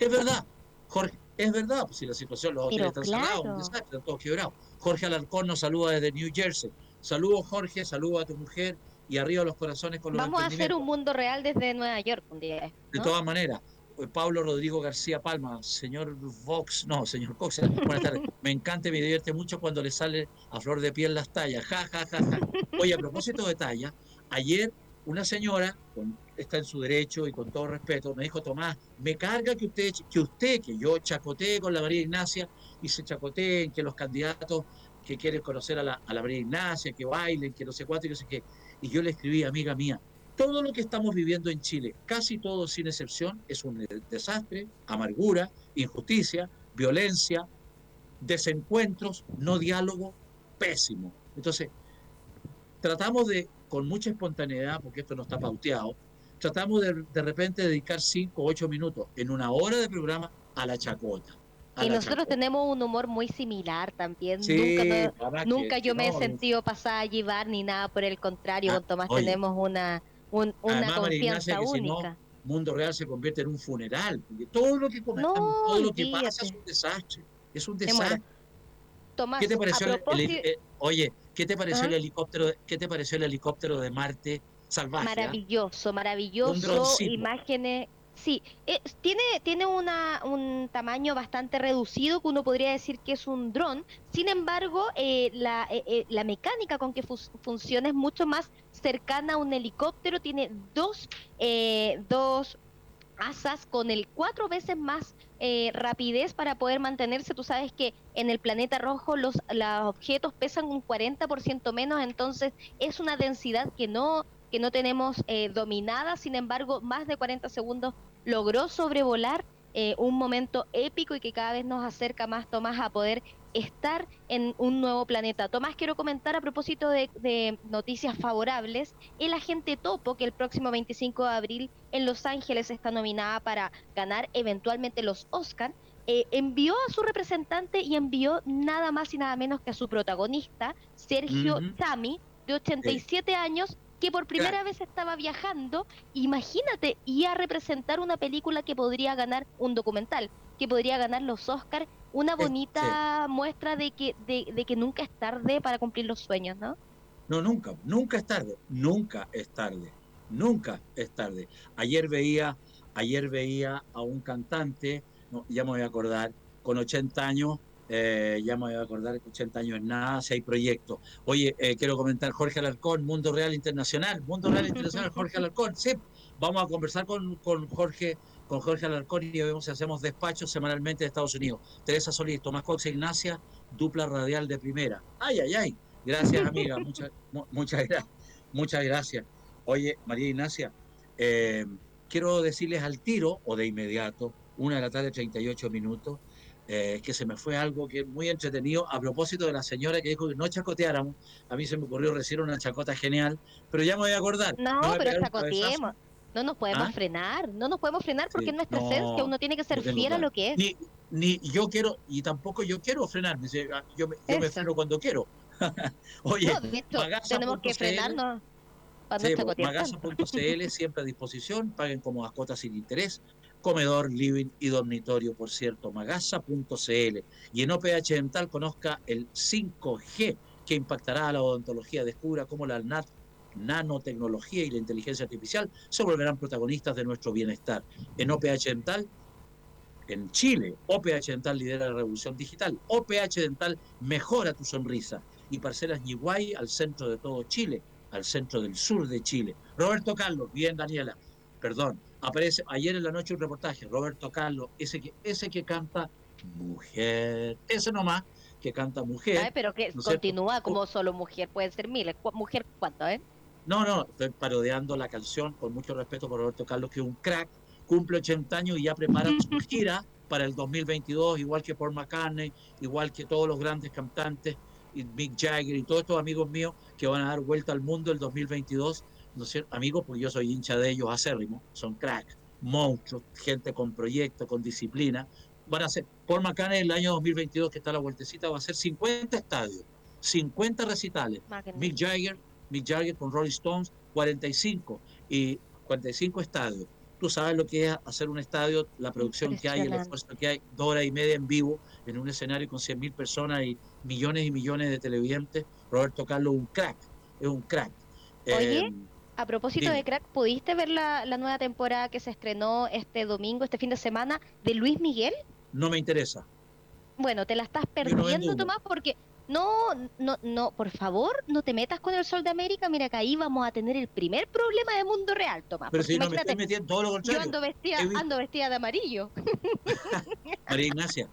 Es verdad, Jorge, es verdad, pues si la situación, los hoteles están cerrados, un desastre, están todos quebrados. Jorge Alarcón nos saluda desde New Jersey. Saludos, Jorge, saludos a tu mujer y arriba los corazones con los Vamos a hacer un mundo real desde Nueva York un día. De todas maneras, Pablo Rodrigo García Palma, señor Vox, no, señor Cox, buenas tardes. Me encanta y me divierte mucho cuando le sale a flor de piel las tallas. Ja, ja, ja, ja. Oye, a propósito de talla, ayer una señora, está en su derecho y con todo respeto, me dijo, Tomás, me carga que usted, que usted, que yo chacotee con la María Ignacia y se chacoteen, que los candidatos que quieren conocer a la, a la María Ignacia, que bailen, que no sé cuánto y no sé qué. Y yo le escribí, amiga mía, todo lo que estamos viviendo en Chile, casi todo sin excepción, es un desastre, amargura, injusticia, violencia, desencuentros, no diálogo, pésimo. Entonces, tratamos de, con mucha espontaneidad, porque esto no está pauteado, tratamos de de repente dedicar cinco o ocho minutos en una hora de programa a la chacota. y nosotros tenemos un humor muy similar también. nunca, nunca yo me he sentido pasada a llevar ni nada por el contrario. con ah, Tomás tenemos una una confianza única. Mundo Real se convierte en un funeral. Todo lo que todo lo que pasa es un desastre. Es un desastre. Tomás, ¿Qué te pareció el, eh, oye, ¿qué te pareció el helicóptero? ¿Qué te pareció el helicóptero de Marte salvaje? Ah? Maravilloso, maravilloso. Imágenes Sí, eh, tiene, tiene una, un tamaño bastante reducido que uno podría decir que es un dron. Sin embargo, eh, la, eh, la, mecánica con que funciona es mucho más cercana a un helicóptero. Tiene dos, dos asas con el cuatro veces más rapidez para poder mantenerse. Tú sabes que en el planeta rojo los, los objetos pesan un 40% menos, entonces es una densidad que no que no tenemos eh, dominada, sin embargo, más de 40 segundos logró sobrevolar eh, un momento épico y que cada vez nos acerca más, Tomás, a poder estar en un nuevo planeta. Tomás, quiero comentar a propósito de, noticias favorables, el agente Topo, que el próximo 25 de abril en Los Ángeles está nominada para ganar eventualmente los Oscar, eh, envió a su representante y envió nada más y nada menos que a su protagonista, Sergio Tami, de 87 años, que por primera vez estaba viajando, imagínate, y a representar una película que podría ganar un documental. que podría ganar los Oscars, una bonita muestra de que, de, de, que nunca es tarde para cumplir los sueños, ¿no? No, nunca, nunca es tarde, nunca es tarde, nunca es tarde. Ayer veía, ayer veía a un cantante, no, ya me voy a acordar, con 80 años, eh, ya me voy a acordar que 80 años es nada, si hay proyectos. Oye, eh, quiero comentar Jorge Alarcón, Mundo Real Internacional, Mundo Real Internacional, Jorge Alarcón, sí, vamos a conversar con, con Jorge con Jorge Alarcón y vemos si hacemos despachos semanalmente de Estados Unidos. Teresa Solís, Tomás Cox e Ignacia, dupla radial de primera. Ay, ay, ay. Gracias, amiga. muchas, muchas, gracias. muchas gracias. Oye, María Ignacia, eh, quiero decirles al tiro o de inmediato, una de la tarde, 38 minutos, eh, que se me fue algo que es muy entretenido a propósito de la señora que dijo que no chacoteáramos. A mí se me ocurrió recibir una chacota genial, pero ya me voy a acordar. No, pero chacoteemos. No nos podemos ¿Ah? frenar, no nos podemos frenar porque en nuestra esencia uno tiene que ser fiel a lo que es. Ni, ni yo quiero, y tampoco yo quiero frenarme, ah, yo, me, yo me freno cuando quiero. Oye, tenemos que frenarnos. Sí, Magasa.cl siempre a disposición, paguen como mascotas sin interés, comedor, living y dormitorio, por cierto, magasa.cl. Y en OPH Dental conozca el 5G que impactará a la odontología, descubra cómo la nanotecnología y la inteligencia artificial se volverán protagonistas de nuestro bienestar. En OPH Dental, en Chile, OPH Dental lidera la revolución digital. OPH Dental mejora tu sonrisa. Y Parcelas Ñiguay al centro de todo Chile, al centro del sur de Chile. Roberto Carlos, bien Daniela, perdón, aparece ayer en la noche un reportaje, Roberto Carlos, ese que, ese que canta mujer, ese nomás, que canta mujer. Ay, pero que continúa como solo mujer, puede ser miles. ¿Mujer cuánto, eh? No, no, estoy parodiando la canción con mucho respeto por Roberto Carlos, que es un crack, cumple 80 años y ya prepara su gira para el 2022, igual que Paul McCartney, igual que todos los grandes cantantes, y Mick Jagger y todos estos amigos míos que van a dar vuelta al mundo el 2022. ¿No es cierto? Amigos, porque yo soy hincha de ellos acérrimo, son crack, monstruos, gente con proyecto, con disciplina. Van a ser, Paul McCartney en el año 2022, que está la vueltecita, va a ser 50 estadios, 50 recitales. Mick Jagger Mick Jagger con Rolling Stones, 45 y 45 estadios. Tú sabes lo que es hacer un estadio, la producción que hay, el esfuerzo que hay, dos horas y media en vivo, en un escenario con 100.000 personas y millones y millones de televidentes. Roberto Carlos, un crack, es un crack. Oye, eh, a propósito de crack, ¿pudiste ver la, la nueva temporada que se estrenó este domingo, este fin de semana, de Luis Miguel? No me interesa. Bueno, te la estás perdiendo, Tomás, porque no, no, no, por favor, no te metas con el sol de América. Mira que ahí vamos a tener el primer problema de mundo real, Tomás. Pero si no me estoy metiendo todo lo contrario. Yo ando vestida, ando vestida de amarillo. María Ignacia,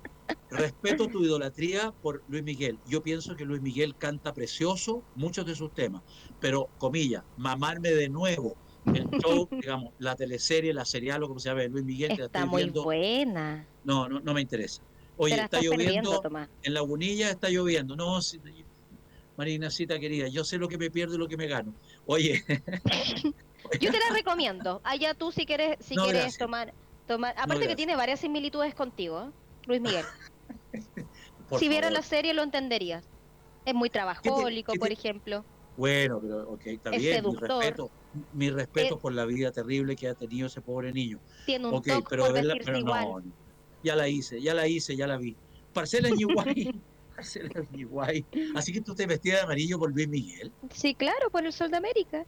respeto tu idolatría por Luis Miguel. Yo pienso que Luis Miguel canta precioso muchos de sus temas, pero, comillas, mamarme de nuevo el show, digamos, la teleserie, la serial o como se llama, Luis Miguel. Está muy buena. No, no, no me interesa. Oye, está lloviendo. En Lagunilla está lloviendo. No, María Ignacita querida, yo sé lo que me pierdo y lo que me gano. Oye. yo te la recomiendo. Allá tú si quieres, si quieres tomar, tomar. Aparte que tiene varias similitudes contigo, Luis Miguel. si vieras la serie lo entenderías. Es muy trabajólico, por ejemplo. Bueno, pero ok, está bien. Mi respeto, mi respeto por la vida terrible que ha tenido ese pobre niño. Tiene un okay, pero, verla, pero igual ya la hice, ya la hice, ya la vi. Parcela en Uruguay. Parcela en Uruguay. Así que tú te vestías de amarillo por Luis Miguel. Sí, claro, por el Sol de América.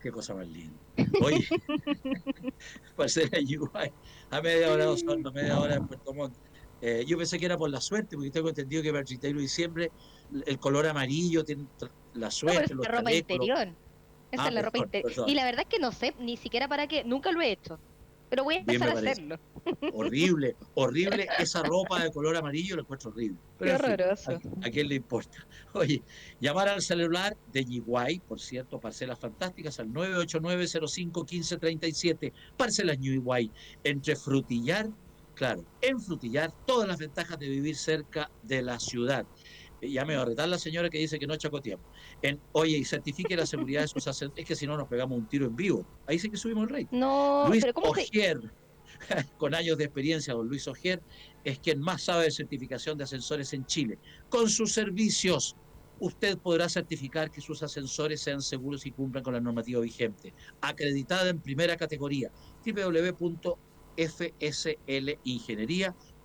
Qué cosa más linda. Oye, Parcela en Uruguay. A media hora de a media hora en Puerto Montt. Eh, yo pensé que era por la suerte, porque tengo entendido que para el 31 de diciembre el color amarillo tiene la suerte. No, es la ropa interior. Esa ah, es la ropa interior. Y la verdad es que no sé ni siquiera para qué, nunca lo he hecho. Pero voy a empezar a hacerlo. Horrible, horrible. Esa ropa de color amarillo lo encuentro horrible. Qué horroroso. ¿a, quién le importa? Oye, llamar al celular de Yiguay, por cierto, parcelas fantásticas, al 989-05-1537. Parcelas Yiguay. Entre frutillar, claro, en frutillar, todas las ventajas de vivir cerca de la ciudad ya me va a retar la señora que dice que no chacoteamos. En, oye, y certifique la seguridad de sus ascensores. Es que si no nos pegamos un tiro en vivo. Ahí sí que subimos el rey. No, Luis Ogier, con años de experiencia, don Luis Ogier, es quien más sabe de certificación de ascensores en Chile. Con sus servicios, usted podrá certificar que sus ascensores sean seguros y cumplan con la normativa vigente. Acreditada en primera categoría. www.fslingeniería.com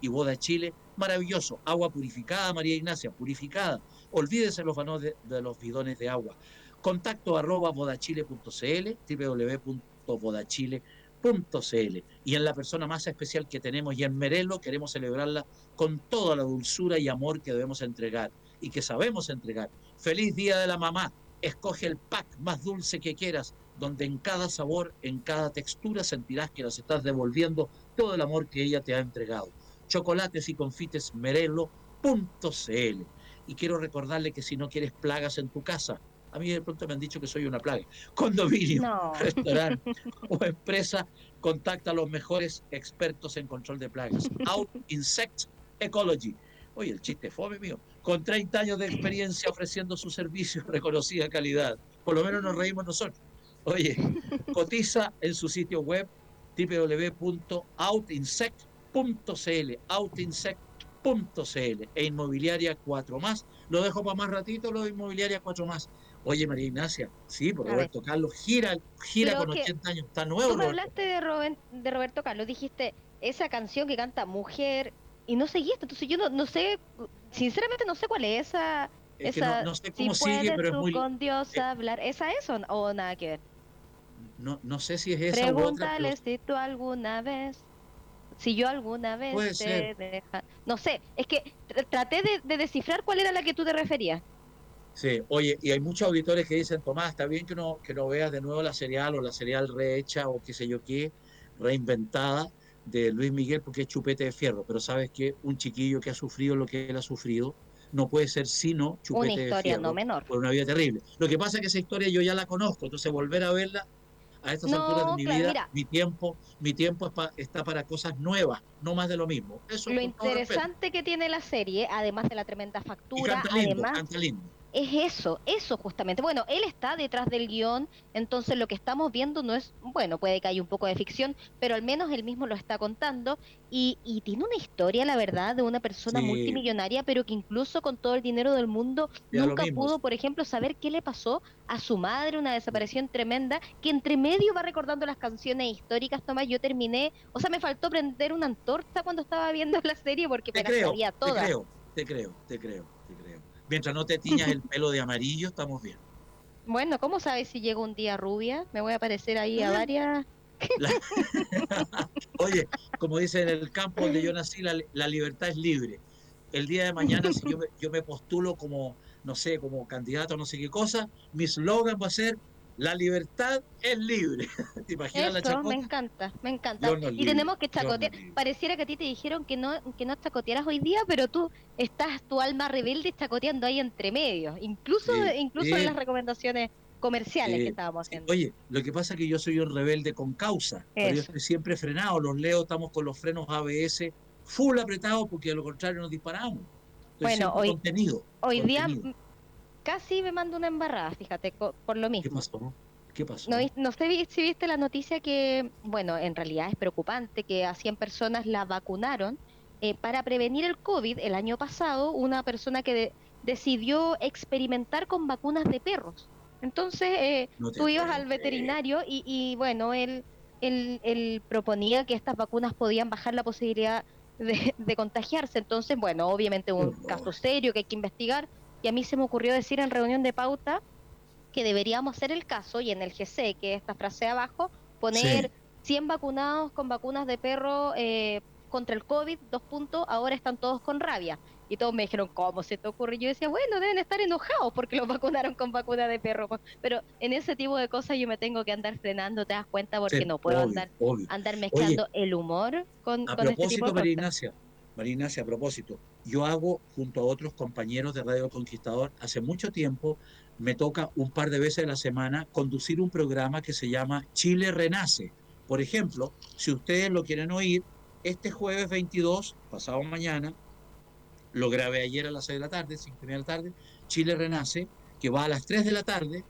y Boda Chile, maravilloso. Agua purificada, María Ignacia, purificada. Olvídese los vanos de, los bidones de agua. Contacto arroba bodachile.cl, www.bodachile.cl. Y en la persona más especial que tenemos y en Merelo queremos celebrarla con toda la dulzura y amor que debemos entregar y que sabemos entregar. Feliz Día de la Mamá. Escoge el pack más dulce que quieras, donde en cada sabor, en cada textura sentirás que las estás devolviendo todo el amor que ella te ha entregado. Chocolates y confites merelo.cl. Y quiero recordarle que si no quieres plagas en tu casa, a mí de pronto me han dicho que soy una plaga. Condominio, restaurante o empresa, contacta a los mejores expertos en control de plagas. Out Insect Ecology. Oye, el chiste fome mío. Con 30 años de experiencia ofreciendo sus servicios, reconocida calidad. Por lo menos nos reímos nosotros. Oye, cotiza en su sitio web www.outinsect.cl, outinsect.cl e Inmobiliaria 4 más. Lo dejo para más ratito, lo de Inmobiliaria 4 más. Oye, María Ignacia, sí, por Roberto Carlos gira, gira con 80 años, está nuevo. Tú hablaste de, de Roberto Carlos, dijiste esa canción que canta Mujer y no seguiste, entonces yo no, no sé, sinceramente no sé cuál es esa... esa no, sé cómo sigue, pero es muy... con Dios eh, hablar, ¿esa es o, o nada que ver? No, no sé si es esa si tú alguna vez, si yo alguna vez te deja... No sé, es que traté de, descifrar cuál era la que tú te referías. Sí, oye, y hay muchos auditores que dicen, Tomás, está bien que no, que no veas de nuevo la serial o la serial rehecha o qué sé yo qué, reinventada de Luis Miguel porque es chupete de fierro, pero sabes que un chiquillo que ha sufrido lo que él ha sufrido no puede ser sino chupete una historia no menor. por una vida terrible. Lo que pasa es que esa historia yo ya la conozco, entonces volver a verla a estas alturas de mi vida, mi tiempo, mi tiempo está para cosas nuevas, no más de lo mismo. Eso lo interesante que tiene la serie, además de la tremenda factura, además es eso, eso justamente. Bueno, él está detrás del guion, entonces lo que estamos viendo no es, bueno, puede que haya un poco de ficción, pero al menos él mismo lo está contando y, y tiene una historia, la verdad, de una persona multimillonaria, pero que incluso con todo el dinero del mundo nunca pudo, por ejemplo, saber qué le pasó a su madre, una desaparición tremenda, que entre medio va recordando las canciones históricas, Tomás, yo terminé, o sea, me faltó prender una antorcha cuando estaba viendo la serie porque me la sabía toda. Te creo, te creo, te creo, te creo. Mientras no te tiñas el pelo de amarillo, estamos bien. Bueno, ¿cómo sabes si llega un día rubia? Me voy a aparecer ahí a varias... Oye, como dice en el campo donde yo nací, la, libertad es libre. El día de mañana, si yo yo me postulo como, no sé, como candidato a no sé qué cosa, mi slogan va a ser la libertad es libre. ¿Te imaginas la chacota? Me encanta, me encanta. y tenemos que chacotear. Pareciera que a ti te dijeron que no, que no chacotearas hoy día, pero tú estás tu alma rebelde chacoteando ahí entre medios, incluso, incluso en las recomendaciones comerciales que estábamos haciendo. Oye, lo que pasa es que yo soy un rebelde con causa, pero yo estoy siempre frenado. Los leo, estamos con los frenos ABS full apretados porque de lo contrario nos disparamos. bueno, hoy, hoy día casi me mando una embarrada, fíjate, por lo mismo. ¿Qué pasó? ¿Qué pasó? No, sé si viste la noticia que, bueno, en realidad es preocupante, que a 100 personas la vacunaron eh, para prevenir el COVID el año pasado, una persona que decidió experimentar con vacunas de perros. Entonces, eh, tú ibas al veterinario y, bueno, él, él, proponía que estas vacunas podían bajar la posibilidad de, de contagiarse. Entonces, bueno, obviamente un caso serio que hay que investigar y a mí se me ocurrió decir en reunión de pauta que deberíamos hacer el caso y en el GC, que es esta frase abajo, poner 100 vacunados con vacunas de perro eh, contra el COVID, dos puntos, ahora están todos con rabia. Y todos me dijeron, ¿cómo se te ocurre? Y yo decía, bueno, deben estar enojados porque los vacunaron con vacuna de perro. Pero en ese tipo de cosas yo me tengo que andar frenando, ¿te das cuenta? Porque no puedo andar, andar mezclando el humor con, a con este tipo de María Ignacia, María Ignacia, a propósito, yo hago junto a otros compañeros de Radio Conquistador, hace mucho tiempo me toca un par de veces a la semana conducir un programa que se llama Chile Renace. Por ejemplo, si ustedes lo quieren oír, este jueves 22, pasado mañana, lo grabé ayer a las 6 de la tarde, 5 de la tarde, Chile Renace, que va a las 3 de la tarde,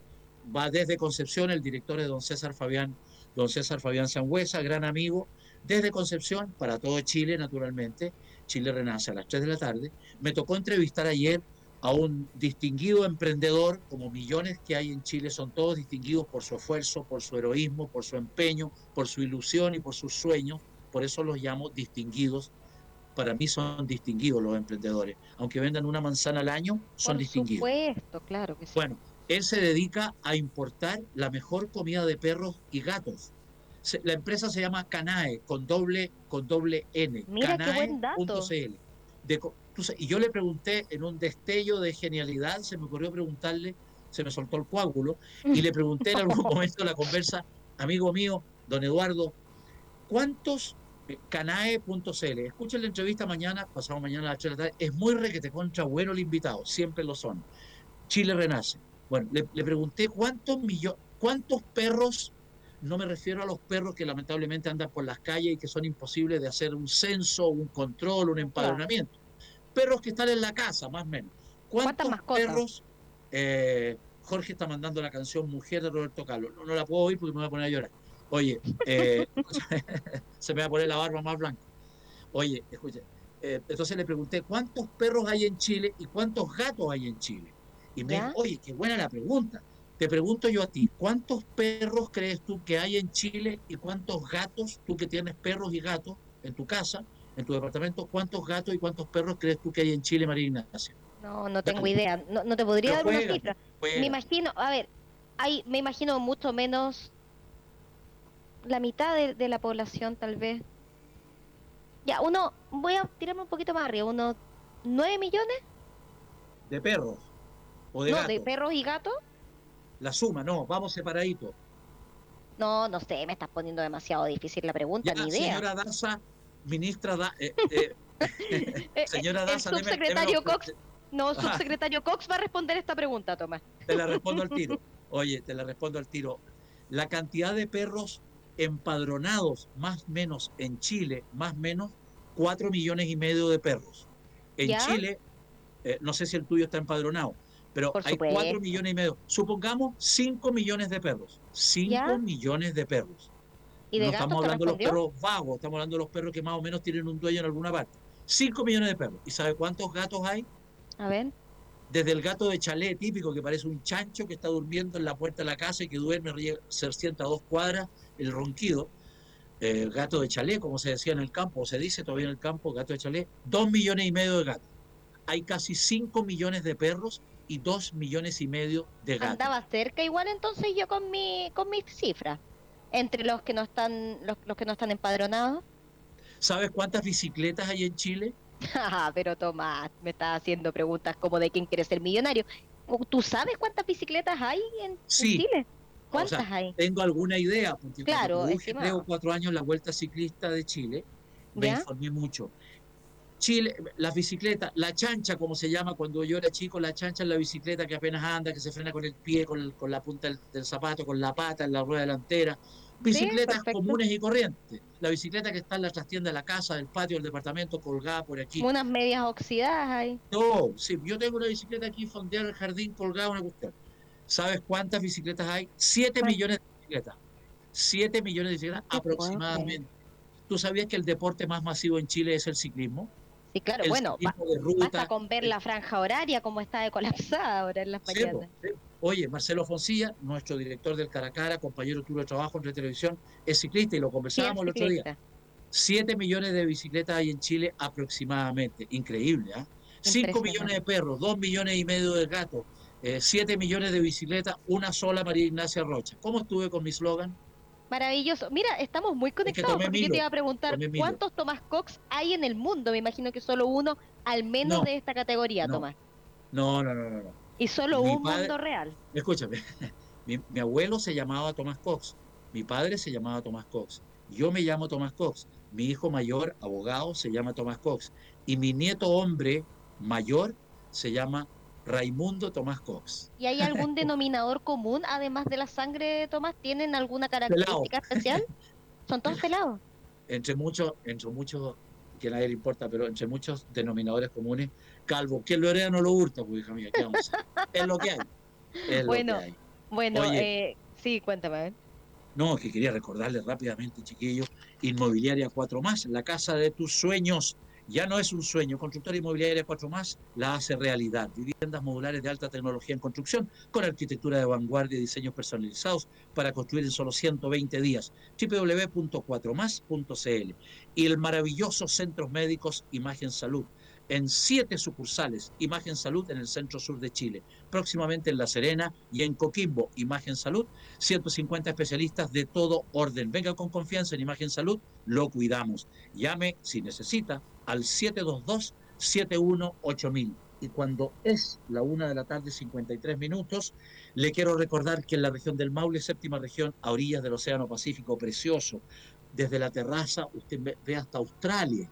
va desde Concepción, el director de don César Fabián, don César Fabián Sangüesa, gran amigo, desde Concepción, para todo Chile, naturalmente, Chile Renace a las 3 de la tarde. Me tocó entrevistar ayer a un distinguido emprendedor, como millones que hay en Chile, son todos distinguidos por su esfuerzo, por su heroísmo, por su empeño, por su ilusión y por sus sueños. Por eso los llamo distinguidos para mí son distinguidos los emprendedores. Aunque vendan una manzana al año, son distinguidos. Por supuesto, claro que sí. Bueno, él se dedica a importar la mejor comida de perros y gatos. La empresa se llama Canae, con doble, con doble N. Dato. y yo le pregunté en un destello de genialidad, se me ocurrió preguntarle, se me soltó el coágulo, y le pregunté en algún momento de la conversa, amigo mío, don Eduardo, ¿cuántos eh, canae.cl. Escuchen la entrevista mañana, pasado mañana a las 8 de la tarde. Es muy requete contra bueno el invitado, siempre lo son. Chile renace. Bueno, le, pregunté cuántos millones, cuántos perros, no me refiero a los perros que lamentablemente andan por las calles y que son imposibles de hacer un censo, un control, un empadronamiento. Perros que están en la casa, más o menos. ¿Cuántos perros? Eh, Jorge está mandando la canción Mujer de Roberto Carlos. No, no la puedo oír porque me voy a poner a llorar. Oye, eh, se me va a poner la barba más blanca. Oye, escuche, eh, entonces le pregunté cuántos perros hay en Chile y cuántos gatos hay en Chile. Y me dijo, oye, qué buena la pregunta. Te pregunto yo a ti, ¿cuántos perros crees tú que hay en Chile y cuántos gatos, tú que tienes perros y gatos en tu casa, en tu departamento, cuántos gatos y cuántos perros crees tú que hay en Chile, María Ignacia? No, no tengo idea. No, te podría dar una cifra. Me imagino, a ver, hay, me imagino mucho menos la mitad de, la población tal vez. Ya, uno, voy a tirarme un poquito más arriba, unos 9 millones. ¿De perros? ¿O de no, de perros y gatos. La suma, no, vamos separadito. No, no sé, me estás poniendo demasiado difícil la pregunta, ni idea. Señora Daza, ministra da, eh, eh, eh, señora Daza, el subsecretario Cox, no, subsecretario Cox va a responder esta pregunta, Tomás. Te la respondo al tiro. Oye, te la respondo al tiro. La cantidad de perros empadronados más o menos en Chile, más o menos 4 millones y medio de perros. En Chile, eh, no sé si el tuyo está empadronado, pero hay 4 millones y medio. Supongamos 5 millones de perros. 5 millones de perros. ¿Y no estamos hablando de los perros vagos, estamos hablando de los perros que más o menos tienen un dueño en alguna parte. 5 millones de perros. ¿Y sabe cuántos gatos hay? A ver. Desde el gato de chalet típico que parece un chancho que está durmiendo en la puerta de la casa y que duerme, se sienta a dos cuadras, el ronquido, gato de chalet, como se decía en el campo, o se dice todavía en el campo, gato de chalet, dos millones y medio de gatos. Hay casi cinco millones de perros y dos millones y medio de gatos. Andaba cerca igual entonces yo con mi con mis cifras. Entre los que no están los, los que no están empadronados. ¿Sabes cuántas bicicletas hay en Chile? Ah, pero Tomás, me estás haciendo preguntas como de quién quiere ser millonario. ¿Tú sabes cuántas bicicletas hay en, sí. en Chile? ¿Cuántas hay? Tengo alguna idea, porque claro, cuando tres o cuatro años la Vuelta Ciclista de Chile, me informé mucho. Chile, las bicicletas, la chancha, como se llama cuando yo era chico, la chancha es la bicicleta que apenas anda, que se frena con el pie, con, con la punta del, zapato, con la pata, en la rueda delantera. Bicicletas comunes y corrientes. La bicicleta que está en la trastienda de la casa, del patio, del departamento, colgada por aquí. Unas medias oxidadas ahí. No, sí, yo tengo una bicicleta aquí fondeada en el jardín, colgada una cuestión. ¿Sabes cuántas bicicletas hay? Siete millones de bicicletas. Siete millones de bicicletas aproximadamente. ¿Tú sabías que el deporte más masivo en Chile es el ciclismo? Sí, claro, bueno, basta con ver la franja horaria como está de colapsada ahora en las mañanas. Oye, Marcelo Foncilla, nuestro director del Caracara, compañero tuyo de trabajo en televisión, es ciclista y lo conversábamos el otro día. Siete millones de bicicletas hay en Chile aproximadamente. Increíble, ¿ah? Cinco millones de perros, dos millones y medio de gatos, 7 eh, millones de bicicletas, una sola María Ignacia Rocha. ¿Cómo estuve con mi slogan? Maravilloso. Mira, estamos muy conectados porque yo te iba a preguntar cuántos Tomás Cox hay en el mundo. Me imagino que solo uno, al menos de esta categoría, Tomás. No, no, no, no, Y solo un mundo real. Escúchame, mi, abuelo se llamaba Tomás Cox, mi padre se llamaba Tomás Cox, yo me llamo Tomás Cox, mi hijo mayor, abogado, se llama Tomás Cox, y mi nieto hombre mayor se llama Raimundo Tomás Cox. ¿Y hay algún denominador común, además de la sangre de Tomás? ¿Tienen alguna característica especial? ¿Son todos pelados? Entre muchos, entre muchos, que nadie le importa, pero entre muchos denominadores comunes, calvo. Quien lo hereda no lo hurta, pues hija mía, ¿qué vamos Es lo que hay. bueno, bueno, eh, sí, cuéntame. No, que quería recordarles rápidamente, chiquillos, Inmobiliaria 4 más, la casa de tus sueños Ya no es un sueño. Constructora Inmobiliaria 4 más la hace realidad. Viviendas modulares de alta tecnología en construcción con arquitectura de vanguardia y diseños personalizados para construir en solo 120 días. www.4más.cl y el maravilloso Centros Médicos Imagen Salud en siete sucursales, Imagen Salud en el centro sur de Chile, próximamente en La Serena y en Coquimbo, Imagen Salud, 150 especialistas de todo orden. Venga con confianza en Imagen Salud, lo cuidamos. Llame si necesita al 722-718000. Y cuando es la una de la tarde, 53 minutos, le quiero recordar que en la región del Maule, séptima región, a orillas del Océano Pacífico, precioso, desde la terraza usted ve hasta Australia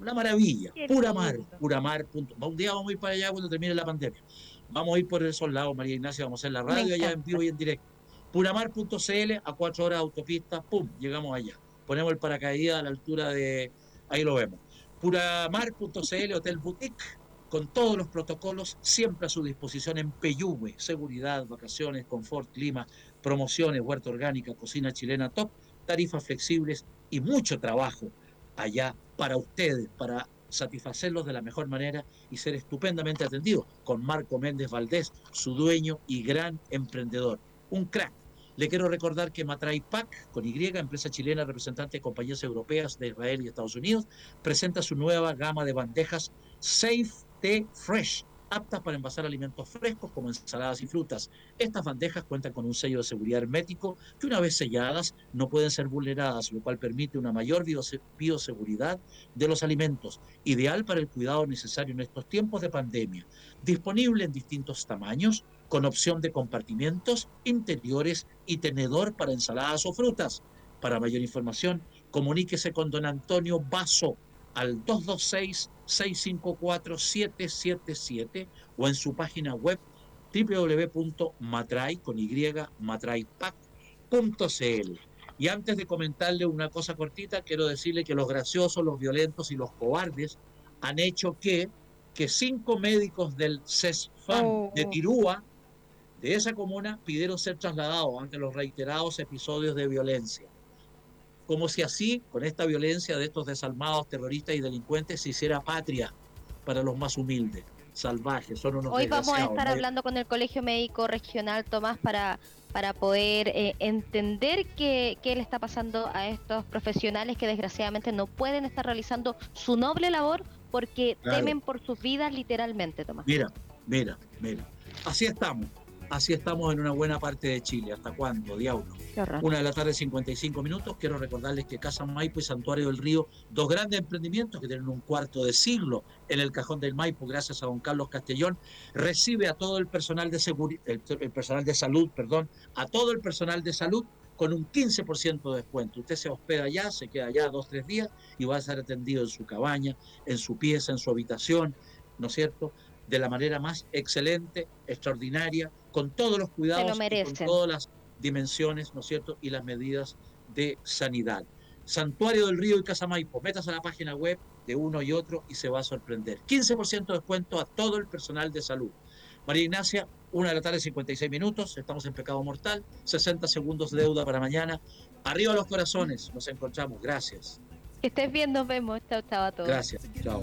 una maravilla, pura mar, pura mar. Punto. Un día vamos a ir para allá cuando termine la pandemia. Vamos a ir por esos lados, María Ignacia, vamos a hacer la radio allá en vivo y en directo. Puramar.cl a cuatro horas de autopista, pum, llegamos allá. Ponemos el paracaídas a la altura de, ahí lo vemos. Puramar.cl, Hotel Boutique, con todos los protocolos siempre a su disposición en Peyúgue, seguridad, vacaciones, confort, clima, promociones, huerta orgánica, cocina chilena top, tarifas flexibles y mucho trabajo allá para ustedes, para satisfacerlos de la mejor manera y ser estupendamente atendidos con Marco Méndez Valdés, su dueño y gran emprendedor. Un crack. Le quiero recordar que Matrai Pack, con Y, empresa chilena representante de compañías europeas de Israel y Estados Unidos, presenta su nueva gama de bandejas Safe T Fresh aptas para envasar alimentos frescos como ensaladas y frutas. Estas bandejas cuentan con un sello de seguridad hermético que una vez selladas no pueden ser vulneradas, lo cual permite una mayor bioseguridad de los alimentos, ideal para el cuidado necesario en estos tiempos de pandemia. Disponible en distintos tamaños, con opción de compartimentos interiores y tenedor para ensaladas o frutas. Para mayor información, comuníquese con don Antonio Basso al 226-654-777 o en su página web www.matrai con y. Y antes de comentarle una cosa cortita, quiero decirle que los graciosos, los violentos y los cobardes han hecho que, que cinco médicos del CESFAM oh. de Tirúa, de esa comuna, pidieron ser trasladados ante los reiterados episodios de violencia como si así, con esta violencia de estos desalmados terroristas y delincuentes, se hiciera patria para los más humildes, salvajes, son unos Hoy vamos a estar hablando con el Colegio Médico Regional, Tomás, para, para poder eh, entender qué, qué le está pasando a estos profesionales que desgraciadamente no pueden estar realizando su noble labor porque temen por sus vidas literalmente, Tomás. Mira, mira, mira. Así estamos. Así estamos en una buena parte de Chile. ¿Hasta cuándo, diablo? Una de la tarde, 55 minutos. Quiero recordarles que Casa Maipo y Santuario del Río, dos grandes emprendimientos que tienen un cuarto de siglo en el cajón del Maipo, gracias a don Carlos Castellón, recibe a todo el personal de seguridad, el, personal de salud, perdón, a todo el personal de salud con un 15% de descuento. Usted se hospeda allá, se queda allá dos, tres días y va a ser atendido en su cabaña, en su pieza, en su habitación, ¿no es cierto? De la manera más excelente, extraordinaria, con todos los cuidados, con todas las dimensiones, ¿no es cierto? Y las medidas de sanidad. Santuario del Río y Casa Maipo, metas a la página web de uno y otro y se va a sorprender. 15% de descuento a todo el personal de salud. María Ignacia, una de la tarde, 56 minutos, estamos en pecado mortal, 60 segundos de deuda para mañana. Arriba los corazones, nos encontramos, gracias. Que estés bien, nos vemos, chao, chao a todos. Gracias, chao.